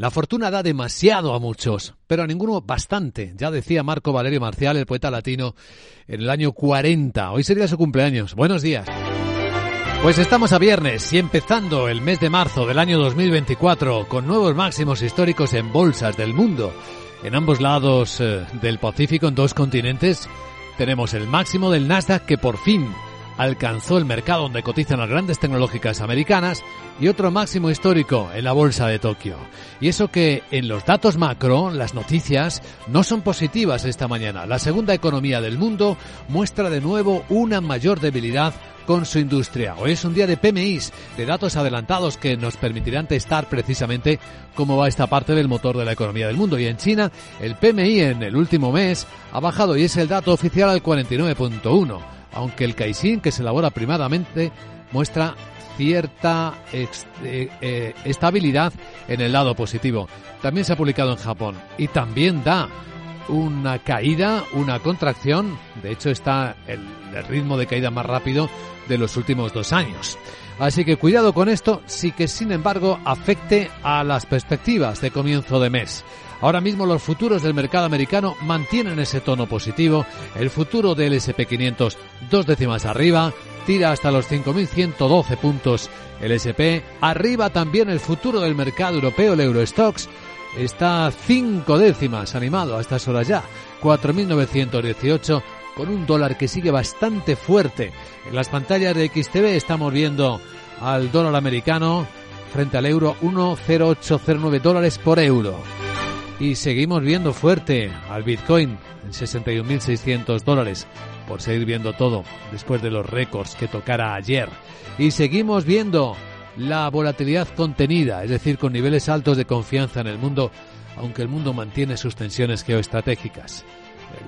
La fortuna da demasiado a muchos, pero a ninguno bastante. Ya decía Marco Valerio Marcial, el poeta latino, en el año 40. Hoy sería su cumpleaños. Buenos días. Pues estamos a viernes y empezando el mes de marzo del año 2024 con nuevos máximos históricos en bolsas del mundo. En ambos lados eh, del Pacífico, en dos continentes, tenemos el máximo del Nasdaq que por fin alcanzó el mercado donde cotizan las grandes tecnológicas americanas y otro máximo histórico en la bolsa de Tokio. Y eso que en los datos macro, las noticias no son positivas esta mañana. La segunda economía del mundo muestra de nuevo una mayor debilidad con su industria. Hoy es un día de PMIs, de datos adelantados que nos permitirán testar precisamente cómo va esta parte del motor de la economía del mundo. Y en China, el PMI en el último mes ha bajado y es el dato oficial al 49.1 aunque el Caixin, que se elabora primadamente, muestra cierta eh, eh, estabilidad en el lado positivo. También se ha publicado en Japón y también da una caída, una contracción, de hecho está el, el ritmo de caída más rápido de los últimos dos años. Así que cuidado con esto, sí que sin embargo afecte a las perspectivas de comienzo de mes. Ahora mismo los futuros del mercado americano mantienen ese tono positivo. El futuro del SP500 dos décimas arriba, tira hasta los 5.112 puntos el SP. Arriba también el futuro del mercado europeo, el Eurostox, está cinco décimas animado a estas horas ya, 4.918 con un dólar que sigue bastante fuerte. En las pantallas de XTV estamos viendo al dólar americano frente al euro 1,0809 dólares por euro. Y seguimos viendo fuerte al Bitcoin en 61.600 dólares, por seguir viendo todo después de los récords que tocara ayer. Y seguimos viendo la volatilidad contenida, es decir, con niveles altos de confianza en el mundo, aunque el mundo mantiene sus tensiones geoestratégicas.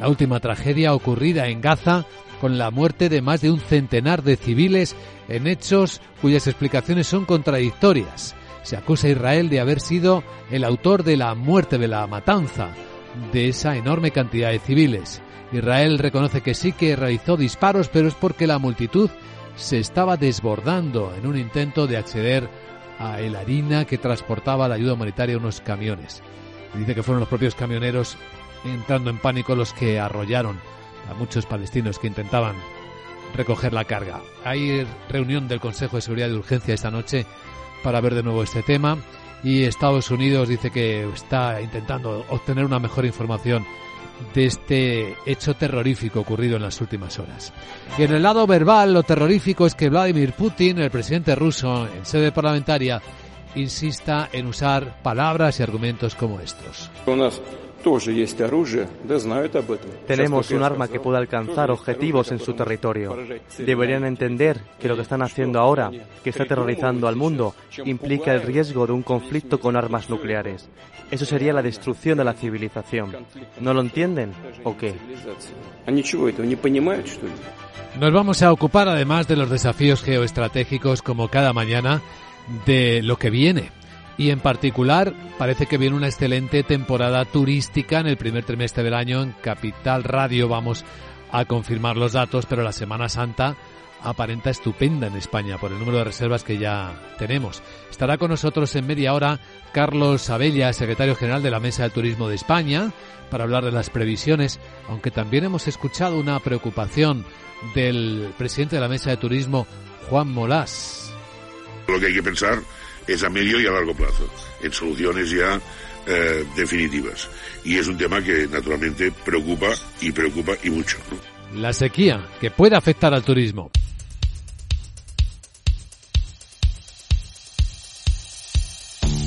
La última tragedia ocurrida en Gaza con la muerte de más de un centenar de civiles en hechos cuyas explicaciones son contradictorias. Se acusa a Israel de haber sido el autor de la muerte de la matanza de esa enorme cantidad de civiles. Israel reconoce que sí que realizó disparos, pero es porque la multitud se estaba desbordando en un intento de acceder a la harina que transportaba la ayuda humanitaria a unos camiones. Dice que fueron los propios camioneros entrando en pánico los que arrollaron a muchos palestinos que intentaban recoger la carga. Hay reunión del Consejo de Seguridad de Urgencia esta noche para ver de nuevo este tema y Estados Unidos dice que está intentando obtener una mejor información de este hecho terrorífico ocurrido en las últimas horas. Y en el lado verbal, lo terrorífico es que Vladimir Putin, el presidente ruso, en sede parlamentaria, insista en usar palabras y argumentos como estos. Tenemos un arma que puede alcanzar objetivos en su territorio. Deberían entender que lo que están haciendo ahora, que está aterrorizando al mundo, implica el riesgo de un conflicto con armas nucleares. Eso sería la destrucción de la civilización. ¿No lo entienden o qué? Nos vamos a ocupar además de los desafíos geoestratégicos como cada mañana de lo que viene y en particular parece que viene una excelente temporada turística en el primer trimestre del año en Capital Radio. Vamos a confirmar los datos, pero la Semana Santa aparenta estupenda en España por el número de reservas que ya tenemos. Estará con nosotros en media hora Carlos Abella, secretario general de la Mesa de Turismo de España, para hablar de las previsiones, aunque también hemos escuchado una preocupación del presidente de la Mesa de Turismo, Juan Molás. Lo que hay que pensar es a medio y a largo plazo, en soluciones ya eh, definitivas. Y es un tema que naturalmente preocupa y preocupa y mucho. La sequía, que puede afectar al turismo.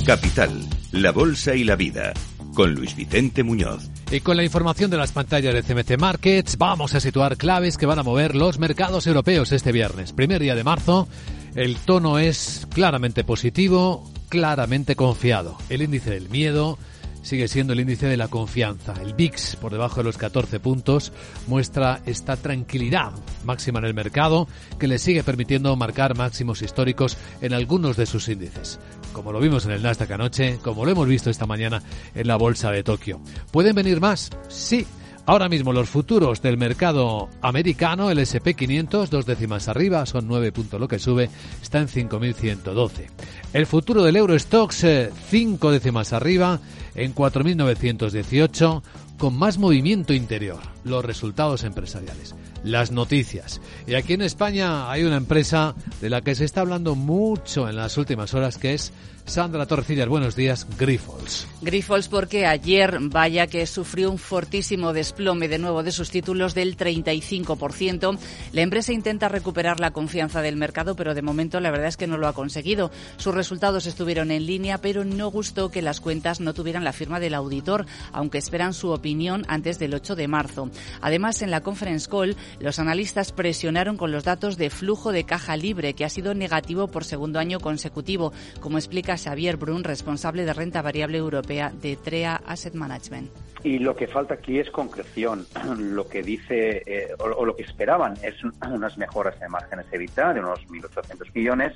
Capital, la Bolsa y la Vida, con Luis Vicente Muñoz. Y con la información de las pantallas de CMC Markets, vamos a situar claves que van a mover los mercados europeos este viernes, primer día de marzo. El tono es claramente positivo, claramente confiado. El índice del miedo sigue siendo el índice de la confianza. El VIX, por debajo de los 14 puntos, muestra esta tranquilidad máxima en el mercado que le sigue permitiendo marcar máximos históricos en algunos de sus índices. Como lo vimos en el Nasdaq anoche, como lo hemos visto esta mañana en la bolsa de Tokio. ¿Pueden venir más? Sí Ahora mismo los futuros del mercado americano, el SP500, dos décimas arriba, son 9 puntos lo que sube, está en 5.112. El futuro del Eurostox, 5 eh, décimas arriba, en 4.918, con más movimiento interior, los resultados empresariales, las noticias. Y aquí en España hay una empresa de la que se está hablando mucho en las últimas horas, que es Sandra Torrecillas, buenos días, Grifols. Grifols porque ayer, vaya que sufrió un fortísimo desplome de nuevo de sus títulos del 35%. La empresa intenta recuperar la confianza del mercado, pero de momento la verdad es que no lo ha conseguido. Sus resultados estuvieron en línea, pero no gustó que las cuentas no tuvieran la firma del auditor, aunque esperan su opinión antes del 8 de marzo. Además, en la conference call, los analistas presionaron con los datos de flujo de caja libre, que ha sido negativo por segundo año consecutivo, como explica Xavier Brun, responsable de renta variable europea de TREA Asset Management. Y lo que falta aquí es concreción. Lo que dice eh, o, lo que esperaban es unas mejoras en márgenes EBITDA de unos 1.800 millones,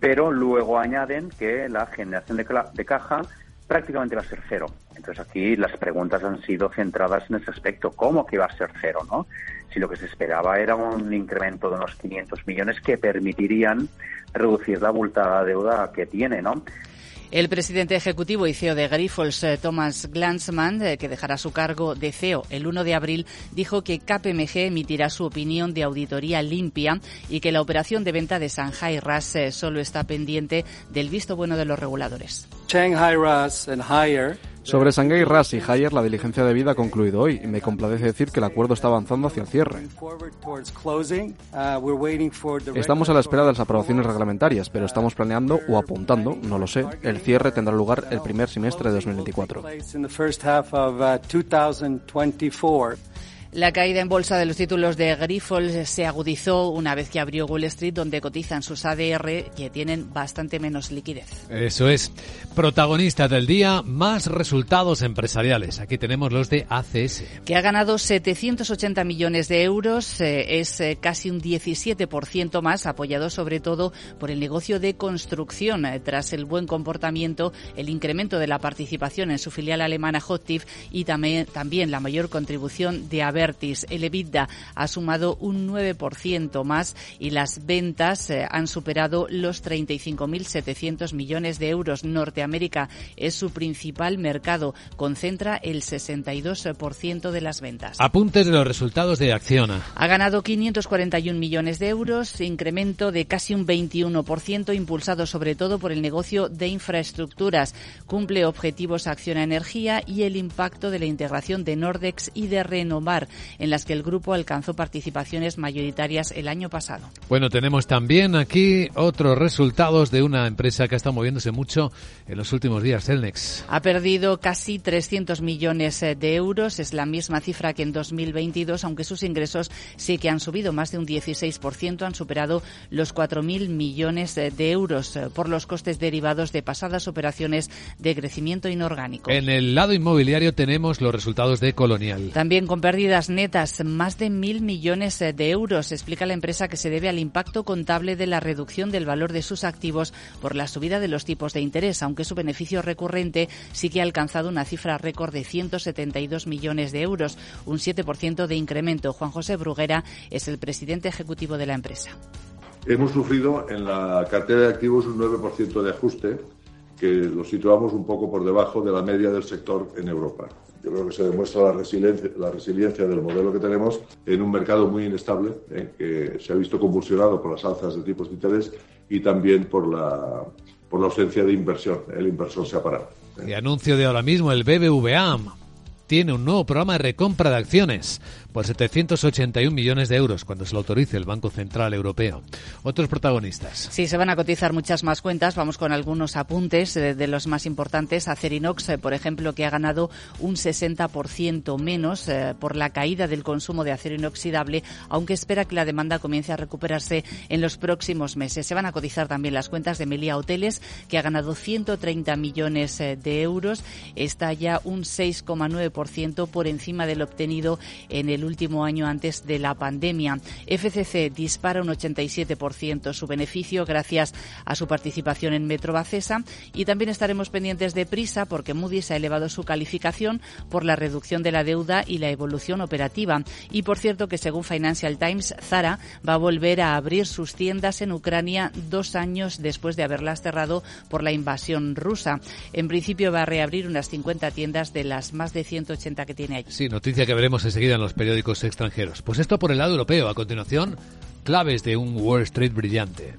pero luego añaden que la generación de, de caja prácticamente va a ser cero. Entonces aquí las preguntas han sido centradas en ese aspecto, ¿cómo que va a ser cero? ¿no? Si lo que se esperaba era un incremento de unos 500 millones que permitirían reducir la abultada deuda que tiene, ¿no? El presidente ejecutivo y CEO de Grifols, eh, Thomas Glansman, eh, que dejará su cargo de CEO el 1 de abril, dijo que KPMG emitirá su opinión de auditoría limpia y que la operación de venta de Shanghai RAS eh, solo está pendiente del visto bueno de los reguladores. Shanghai RAS and Higher sobre Shanghai RAS y Haier, la diligencia de vida ha concluido hoy y me complace decir que el acuerdo está avanzando hacia el cierre. Estamos a la espera de las aprobaciones reglamentarias, pero estamos planeando o apuntando, no lo sé, el cierre tendrá lugar el primer semestre de 2024. La caída en bolsa de los títulos de Grifols se agudizó una vez que abrió Wall Street, donde cotizan sus ADR que tienen bastante menos liquidez. Eso es. Protagonista del día, más resultados empresariales. Aquí tenemos los de ACS. Que ha ganado 780 millones de euros, eh, es eh, casi un 17% más, apoyado sobre todo por el negocio de construcción. Eh, tras el buen comportamiento, el incremento de la participación en su filial alemana Hotiv y también, también la mayor contribución de Avertis. El EBITDA ha sumado un 9% más y las ventas eh, han superado los 35.700 millones de euros. Norteamérica es su principal mercado, concentra el 62% de las ventas. Apuntes de los resultados de Acciona. Ha ganado 541 millones de euros, incremento de casi un 21%, impulsado sobre todo por el negocio de infraestructuras. Cumple objetivos Acciona Energía y el impacto de la integración de Nordex y de Renovar en las que el grupo alcanzó participaciones mayoritarias el año pasado. Bueno, tenemos también aquí otros resultados de una empresa que ha estado moviéndose mucho en los últimos días, Celnex. Ha perdido casi 300 millones eh, de euros, es la misma cifra que en 2022, aunque sus ingresos sí que han subido más de un 16%, han superado los 4.000 millones eh, de euros eh, por los costes derivados de pasadas operaciones de crecimiento inorgánico. En el lado inmobiliario tenemos los resultados de Colonial. También con pérdidas netas, más de mil millones de euros, explica la empresa que se debe al impacto contable de la reducción del valor de sus activos por la subida de los tipos de interés, aunque su beneficio recurrente sí que ha alcanzado una cifra récord de 172 millones de euros, un 7% de incremento. Juan José Bruguera es el presidente ejecutivo de la empresa. Hemos sufrido en la cartera de activos un 9% de ajuste, que lo situamos un poco por debajo de la media del sector en Europa. Creo que se demuestra la resiliencia, la resiliencia del modelo que tenemos en un mercado muy inestable, eh, que se ha visto convulsionado por las alzas de tipos de interés y también por la, por la ausencia de inversión. El inversor se ha parado. Y anuncio de ahora mismo, el BBVA tiene un nuevo programa de recompra de acciones por 781 millones de euros cuando se lo autorice el Banco Central Europeo. Otros protagonistas. Sí, se van a cotizar muchas más cuentas. Vamos con algunos apuntes de, los más importantes. Acerinox, eh, por ejemplo, que ha ganado un 60% menos eh, por la caída del consumo de acero inoxidable, aunque espera que la demanda comience a recuperarse en los próximos meses. Se van a cotizar también las cuentas de Melia Hoteles, que ha ganado 130 millones eh, de euros. Está ya un 6,9% por encima del obtenido en el el último año antes de la pandemia. FCC dispara un 87% su beneficio gracias a su participación en Metrobacesa y también estaremos pendientes de Prisa porque Moody's ha elevado su calificación por la reducción de la deuda y la evolución operativa. Y por cierto que según Financial Times, Zara va a volver a abrir sus tiendas en Ucrania dos años después de haberlas cerrado por la invasión rusa. En principio va a reabrir unas 50 tiendas de las más de 180 que tiene allí. Sí, noticia que veremos enseguida en los periódicos extranjeros. Pues esto por el lado europeo. A continuación, claves de un Wall Street brillante.